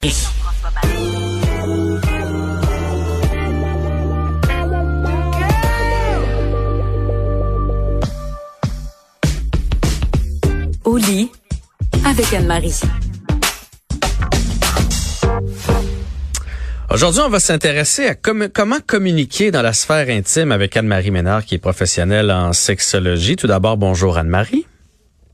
Au lit avec Anne-Marie. Aujourd'hui, on va s'intéresser à comment communiquer dans la sphère intime avec Anne-Marie Ménard, qui est professionnelle en sexologie. Tout d'abord, bonjour Anne-Marie.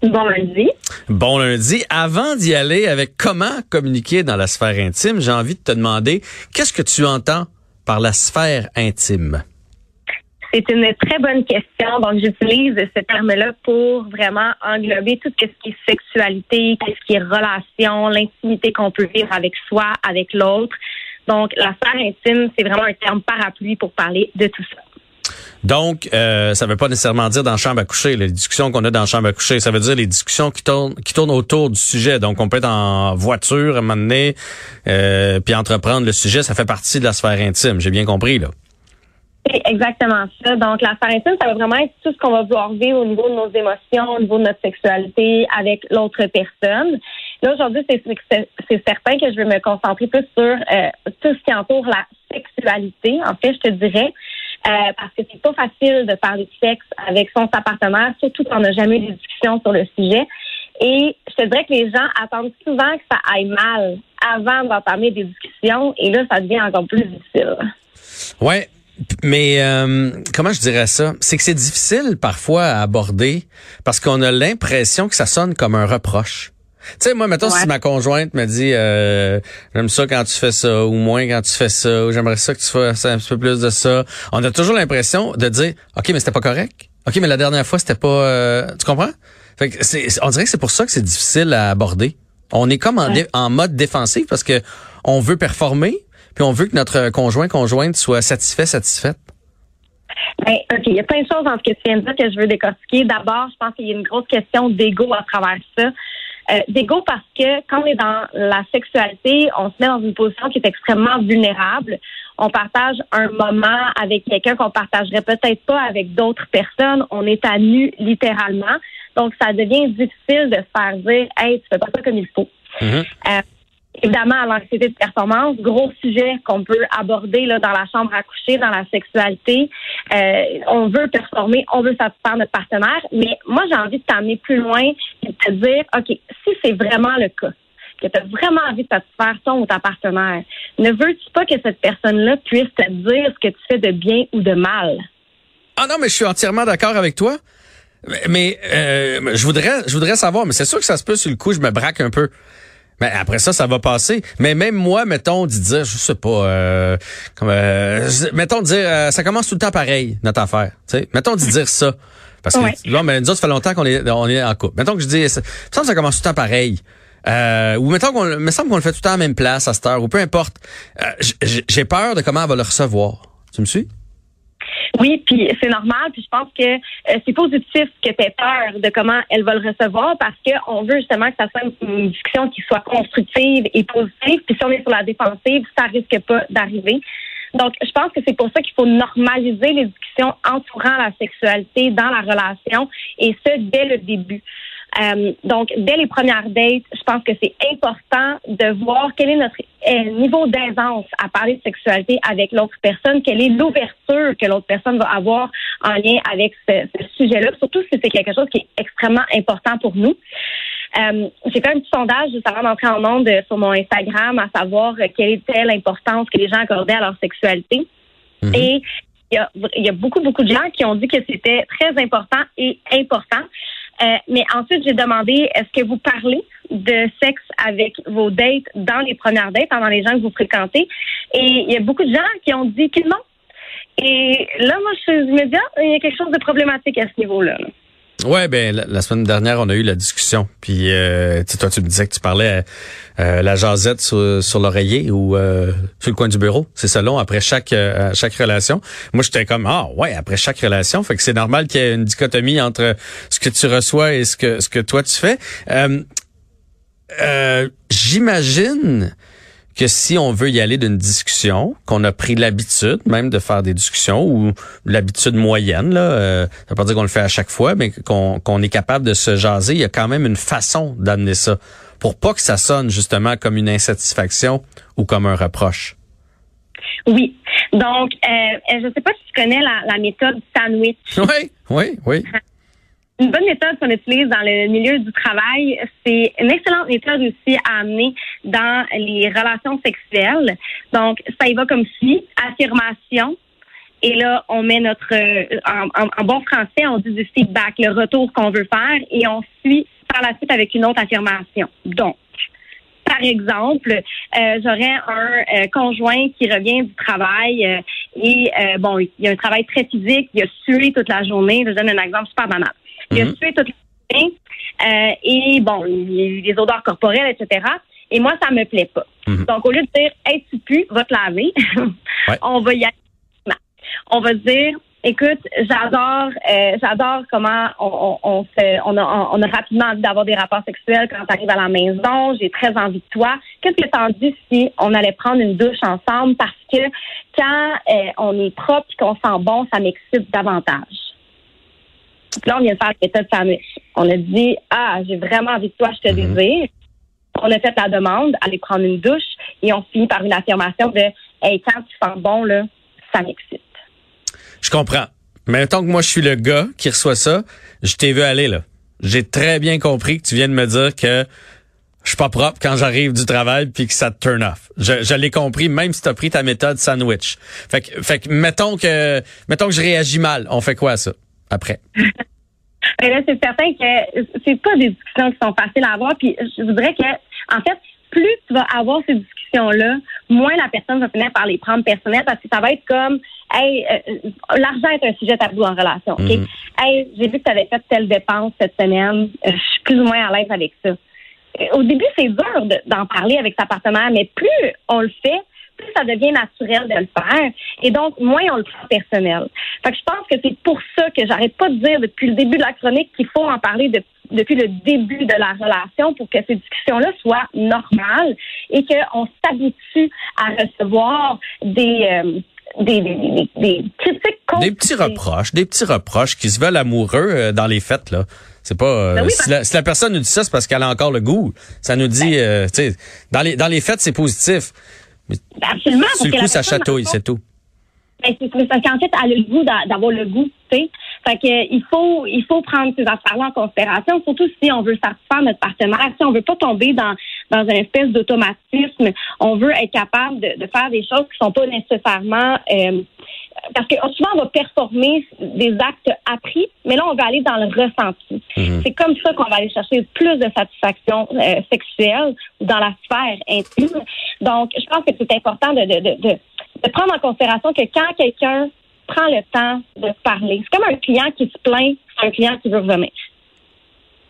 Bon lundi. Bon lundi. Avant d'y aller avec comment communiquer dans la sphère intime, j'ai envie de te demander, qu'est-ce que tu entends par la sphère intime? C'est une très bonne question. Donc, j'utilise ce terme-là pour vraiment englober tout ce qui est sexualité, ce qui est relation, l'intimité qu'on peut vivre avec soi, avec l'autre. Donc, la sphère intime, c'est vraiment un terme parapluie pour parler de tout ça. Donc, euh, ça ne veut pas nécessairement dire dans la chambre à coucher, les discussions qu'on a dans la chambre à coucher. Ça veut dire les discussions qui tournent, qui tournent autour du sujet. Donc, on peut être en voiture à un moment donné, euh, puis entreprendre le sujet. Ça fait partie de la sphère intime. J'ai bien compris, là. C'est exactement ça. Donc, la sphère intime, ça va vraiment être tout ce qu'on va vouloir vivre au niveau de nos émotions, au niveau de notre sexualité avec l'autre personne. Là, aujourd'hui, c'est certain que je vais me concentrer plus sur euh, tout ce qui entoure la sexualité. En fait, je te dirais, euh, parce que c'est pas facile de parler de sexe avec son partenaire, surtout quand on n'a jamais eu de discussion sur le sujet. Et je te dirais que les gens attendent souvent que ça aille mal avant d'entamer des discussions, et là, ça devient encore plus difficile. Ouais, mais euh, comment je dirais ça? C'est que c'est difficile parfois à aborder parce qu'on a l'impression que ça sonne comme un reproche. Tu sais, moi, mettons, si ma conjointe me dit euh, j'aime ça quand tu fais ça, ou moins quand tu fais ça, ou j'aimerais ça que tu fasses un petit peu plus de ça, on a toujours l'impression de dire OK, mais c'était pas correct. OK, mais la dernière fois, c'était pas euh, tu comprends? Fait que c'est, on dirait que c'est pour ça que c'est difficile à aborder. On est comme en, en mode défensif parce que on veut performer, puis on veut que notre conjoint, conjointe soit satisfait, satisfaite? Ben, OK, il y a plein de choses dans ce que tu viens de dire que je veux décortiquer. D'abord, je pense qu'il y a une grosse question d'ego à travers ça. Euh, d'ego parce que quand on est dans la sexualité, on se met dans une position qui est extrêmement vulnérable. On partage un moment avec quelqu'un qu'on partagerait peut-être pas avec d'autres personnes. On est à nu littéralement. Donc, ça devient difficile de se faire dire, hey, tu fais pas ça comme il faut. Mm-hmm. Euh, Évidemment, l'anxiété de performance, gros sujet qu'on peut aborder là, dans la chambre à coucher, dans la sexualité. Euh, on veut performer, on veut satisfaire notre partenaire, mais moi, j'ai envie de t'amener plus loin et de te dire, OK, si c'est vraiment le cas, que tu as vraiment envie de satisfaire ton ou ta partenaire, ne veux-tu pas que cette personne-là puisse te dire ce que tu fais de bien ou de mal? Ah non, mais je suis entièrement d'accord avec toi. Mais, euh, je voudrais je voudrais savoir, mais c'est sûr que ça se peut sur le coup, je me braque un peu. Mais après ça, ça va passer. Mais même moi, mettons, de dire, je sais pas, euh, comme, euh, mettons de dire, euh, ça commence tout le temps pareil, notre affaire. sais Mettons de dire ça. Parce que là, mais nous autres, ça fait longtemps qu'on est, on est en couple. Mettons que je dis, ça, ça, ça commence tout le temps pareil. Euh, ou mettons qu'on me semble qu'on le fait tout le temps à la même place à cette heure, ou peu importe. J'ai peur de comment elle va le recevoir. Tu me suis? Oui, puis c'est normal, puis je pense que euh, c'est positif que tu aies peur de comment elle va le recevoir parce qu'on veut justement que ça soit une, discussion qui soit constructive et positive. Puis si on est sur la défensive, ça risque pas d'arriver. Donc, je pense que c'est pour ça qu'il faut normaliser les discussions entourant la sexualité dans la relation et ce, dès le début. Euh, donc, dès les premières dates, je pense que c'est important de voir quel est notre euh, niveau d'aisance à parler de sexualité avec l'autre personne, quelle est l'ouverture que l'autre personne va avoir en lien avec ce, sujet-là, surtout si c'est quelque chose qui est extrêmement important pour nous. Euh, j'ai fait un petit sondage juste avant d'entrer en monde sur mon Instagram à savoir quelle était l'importance que les gens accordaient à leur sexualité. Mm-hmm. Et il y, a, il y a beaucoup, beaucoup de gens qui ont dit que c'était très important et important. Euh, mais ensuite, j'ai demandé est-ce que vous parlez de sexe avec vos dates dans les premières dates, pendant les gens que vous fréquentez? Et il y a beaucoup de gens qui ont dit que non. Et là, moi, je me dis, ah, il y a quelque chose de problématique à ce niveau-là. là Ouais, ben la, semaine dernière, on a eu la discussion. Puis euh, toi, tu me disais que tu parlais euh, la jasette sur, sur l'oreiller ou euh, sur le coin du bureau. C'est ça long après chaque euh, chaque relation. Moi, j'étais comme ah ouais après chaque relation. Fait que c'est normal qu'il y ait une dichotomie entre ce que tu reçois et ce que ce que toi tu fais. J'imagine que si on veut y aller d'une discussion, qu'on a pris l'habitude même de faire des discussions ou l'habitude moyenne, là, euh, ça veut pas dire qu'on le fait à chaque fois, mais qu'on est capable de se jaser, il y a quand même une façon d'amener ça pour pas que ça sonne justement comme une insatisfaction ou comme un reproche? Oui. Donc, euh, je ne sais pas si tu connais la, méthode sandwich. Oui, oui, oui. Une bonne méthode qu'on utilise dans le milieu du travail, c'est une excellente méthode aussi à amener dans les relations sexuelles. Donc, ça y va comme suit. Affirmation. Et là, on met notre, euh, en, bon français, on dit du feedback, le retour qu'on veut faire, et on suit par la suite avec une autre affirmation. Donc, par exemple, euh, j'aurais un euh, conjoint qui revient du travail et bon, il y a un travail très physique, il a sué toute la journée. Je donne un exemple super banal. Il a mhm. sué toute la journée et bon, il y a eu des odeurs corporelles, etc. Et moi, ça me plaît pas. Mhm. Donc, au lieu de dire, hey, tu pues, va te laver, on va y aller. On va dire, écoute, j'adore, euh, j'adore comment on, on, on, a, on a rapidement envie d'avoir des rapports sexuels quand tu arrives à la maison. J'ai très envie de toi. Qu'est-ce que t'en dis si on allait prendre une douche ensemble? Parce que quand euh, on est propre et qu'on sent bon, ça m'excite davantage. Là, on vient de faire l'état de sandwich. On a dit, ah, j'ai vraiment envie de toi, je te mhm. désire. On a fait la demande, aller prendre une douche et on finit par une affirmation de, hey, quand tu sens bon, là, ça m'excite. Je comprends. Mais tant que moi, je suis le gars qui reçoit ça, je t'ai vu aller, là. J'ai très bien compris que tu viens de me dire que je suis pas propre quand j'arrive du travail puis que ça te turn off. Je, l'ai compris, même si tu as pris ta méthode sandwich. Fait que, fait que mettons que mettons que je réagis mal. On fait quoi ça après? Mais là, c'est certain que c'est pas des discussions qui sont faciles à avoir. Puis je voudrais que, en fait, plus tu vas avoir ces discussions-là, moins la personne va finir par les prendre personnelles parce que ça va être comme Hey, euh, l'argent est un sujet tabou en relation. OK? Mhm. Hey, j'ai vu que tu avais fait telle dépense cette semaine. Euh, je suis plus ou moins à l'aise avec ça. Euh, au début, c'est dur d'en parler avec sa partenaire, mais plus on le fait, plus ça devient naturel de le faire. Et donc, moins on le prend personnel. Fait que je pense que c'est pour ça que j'arrête pas de dire depuis le début de la chronique qu'il faut en parler depuis le début de la relation pour que ces discussions-là soient normales et qu'on s'habitue à recevoir des, des, des, des, critiques Des petits reproches, des petits reproches qui se veulent amoureux euh, dans les fêtes, là. C'est pas euh, ben si, la, personne nous dit ça, c'est parce qu'elle a encore le goût. Ça nous dit, ben euh, tu sais, dans les dans les fêtes, c'est positif. Mais absolument. Sur le coup, ça chatouille, c'est tout. Ben, c'est parce qu'en fait, elle a le goût d'avoir le goût, tu sais. Fait que il faut il faut prendre ces affaires-là en considération, surtout si on veut satisfaire notre partenaire, si on veut pas tomber dans dans une espèce d'automatisme, on veut être capable de, de, faire des choses qui sont pas nécessairement euh, parce que souvent on va performer des actes appris, mais là on va aller dans le ressenti. Mhm. C'est comme ça qu'on va aller chercher plus de satisfaction euh, sexuelle dans la sphère intime. Donc je pense que c'est important de, de, de, de prendre en considération que quand quelqu'un prend le temps de parler. C'est comme un client qui se plaint, c'est un client qui veut revenir.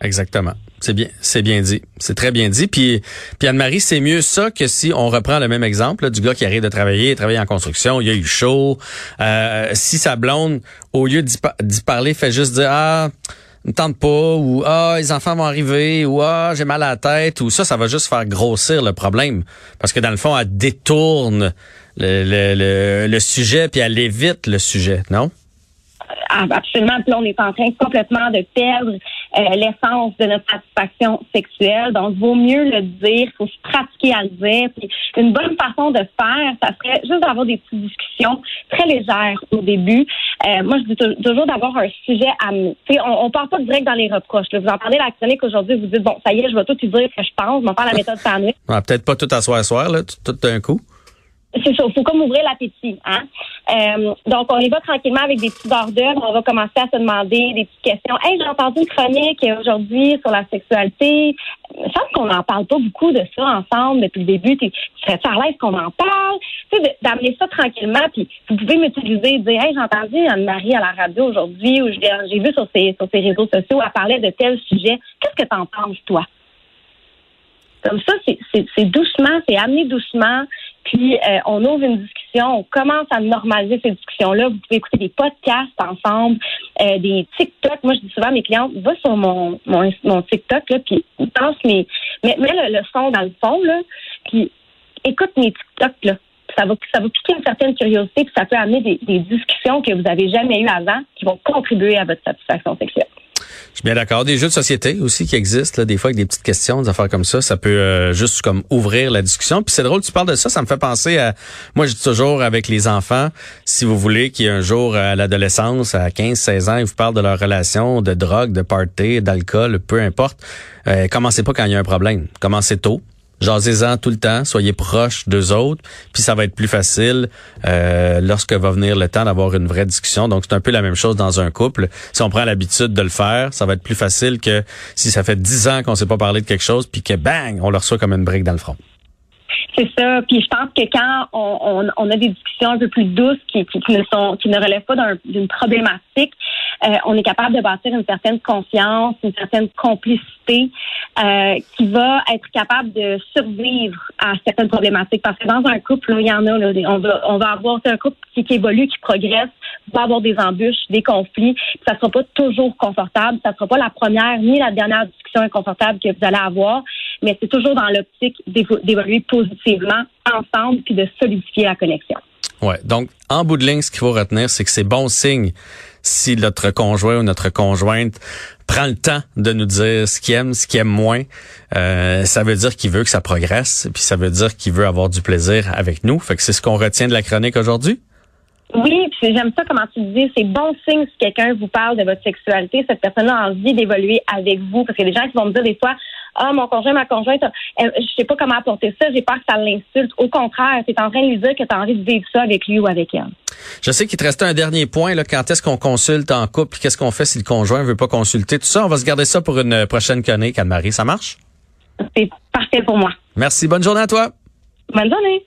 Exactement. C'est bien, dit. C'est très bien dit. Puis, puis Anne-Marie, c'est mieux ça que si on reprend le même exemple du gars qui arrive de travailler, il travaille en construction, il a eu chaud. Euh, si sa blonde, au lieu d'y, parler, fait juste dire ah ne tente pas ou ah les enfants vont arriver ou ah j'ai mal à la tête ou ça ça va juste faire grossir le problème parce que dans le fond elle détourne le, sujet puis elle évite le sujet non? Ah, absolument. Puis on est en train complètement de perdre l'essence de notre satisfaction sexuelle. Donc, vaut mieux le dire, il faut se pratiquer à le dire. Puis, une bonne façon de faire, ça serait juste d'avoir des petites discussions très légères au début. Euh, moi, je dis toujours d'avoir un sujet à on, on part pas direct dans les reproches. Vous en parlez la chronique aujourd'hui, vous dites, bon, ça y est, je vais tout te dire ce que je pense, je vais faire la méthode sandwich. Peut-être pas tout à soir soir, là, tout d'un coup. C'est ça, il faut comme ouvrir l'appétit. Hein? Euh, donc, on y va tranquillement avec des petits d'œuvre. On va commencer à se demander des petites questions. Hey, j'ai entendu une chronique aujourd'hui sur la sexualité. Je pense qu'on n'en parle pas beaucoup de ça ensemble depuis le début. Tu serais à l'aise qu'on en parle? Tu d'amener ça tranquillement. Puis, vous pouvez m'utiliser dire, hey, j'ai entendu Anne-Marie à la radio aujourd'hui ou j'ai vu sur ses, réseaux sociaux, elle parlait de tel sujet. Qu'est-ce que tu en penses, toi? Comme ça, c'est doucement, c'est amené doucement. Puis euh, on ouvre une discussion, on commence à normaliser ces discussions-là. Vous pouvez écouter des podcasts ensemble, euh, des TikTok. Moi, je dis souvent à mes clients, va sur mon, mon, mon TikTok, là, puis pense mes, mets, le, son dans le fond, là, puis écoute mes TikTok, là. Ça va, ça va piquer une certaine curiosité, puis ça peut amener des, des discussions que vous avez jamais eues avant qui vont contribuer à votre satisfaction sexuelle. Je suis bien d'accord. Des jeux de société aussi qui existent, là, des fois avec des petites questions, des affaires comme ça, ça peut euh, juste comme ouvrir la discussion. Puis c'est drôle, tu parles de ça, ça me fait penser à, moi je dis toujours avec les enfants, si vous voulez qu'il y ait un jour à l'adolescence, à 15, 16 ans, ils vous parlent de leur relation, de drogue, de party, d'alcool, peu importe, euh, commencez pas quand il y a un problème. Commencez tôt. Jasez-en tout le temps, soyez proches d'eux autres, puis ça va être plus facile euh, lorsque va venir le temps d'avoir une vraie discussion. Donc c'est un peu la même chose dans un couple. Si on prend l'habitude de le faire, ça va être plus facile que si ça fait dix ans qu'on s'est pas parlé de quelque chose, puis que bang, on le reçoit comme une brique dans le front. C'est ça. Puis je pense que quand on, a des discussions un peu plus douces ne qui ne relèvent pas d'une problématique, euh, on est capable de bâtir une certaine confiance, une certaine complicité euh, qui va être capable de survivre à certaines problématiques. Parce que dans un couple, il y en a, là, on va on va avoir un couple qui, qui évolue, qui progresse, va avoir des embûches, des conflits. Ça sera pas toujours confortable. Ça sera pas la première ni la dernière discussion inconfortable que vous allez avoir, mais c'est toujours dans l'optique d'évoluer positivement ensemble puis de solidifier la connexion. Ouais. Donc, en bout de ligne, ce qu'il faut retenir, c'est que c'est bon signe si notre conjoint ou notre conjointe prend le temps de nous dire ce qu'il aime, ce qu'il aime moins. Euh, ça veut dire qu'il veut que ça progresse, puis ça veut dire qu'il veut avoir du plaisir avec nous. Fait que c'est ce qu'on retient de la chronique aujourd'hui. Oui, puis j'aime ça comment tu dis, c'est bon signe si quelqu'un vous parle de votre sexualité, cette personne a envie d'évoluer avec vous, parce qu'il y a des gens qui vont me dire des fois, ah mon conjoint, ma conjointe, je sais pas comment apporter ça, j'ai peur que ça l'insulte. Au contraire, c'est en train de lui dire que tu as envie de vivre ça avec lui ou avec elle. Je sais qu'il te restait un dernier point là, quand est-ce qu'on consulte en couple, qu'est-ce qu'on fait si le conjoint veut pas consulter, tout ça, on va se garder ça pour une prochaine chronique, Anne-Marie, ça marche? C'est parfait pour moi. Merci, bonne journée à toi. Bonne journée.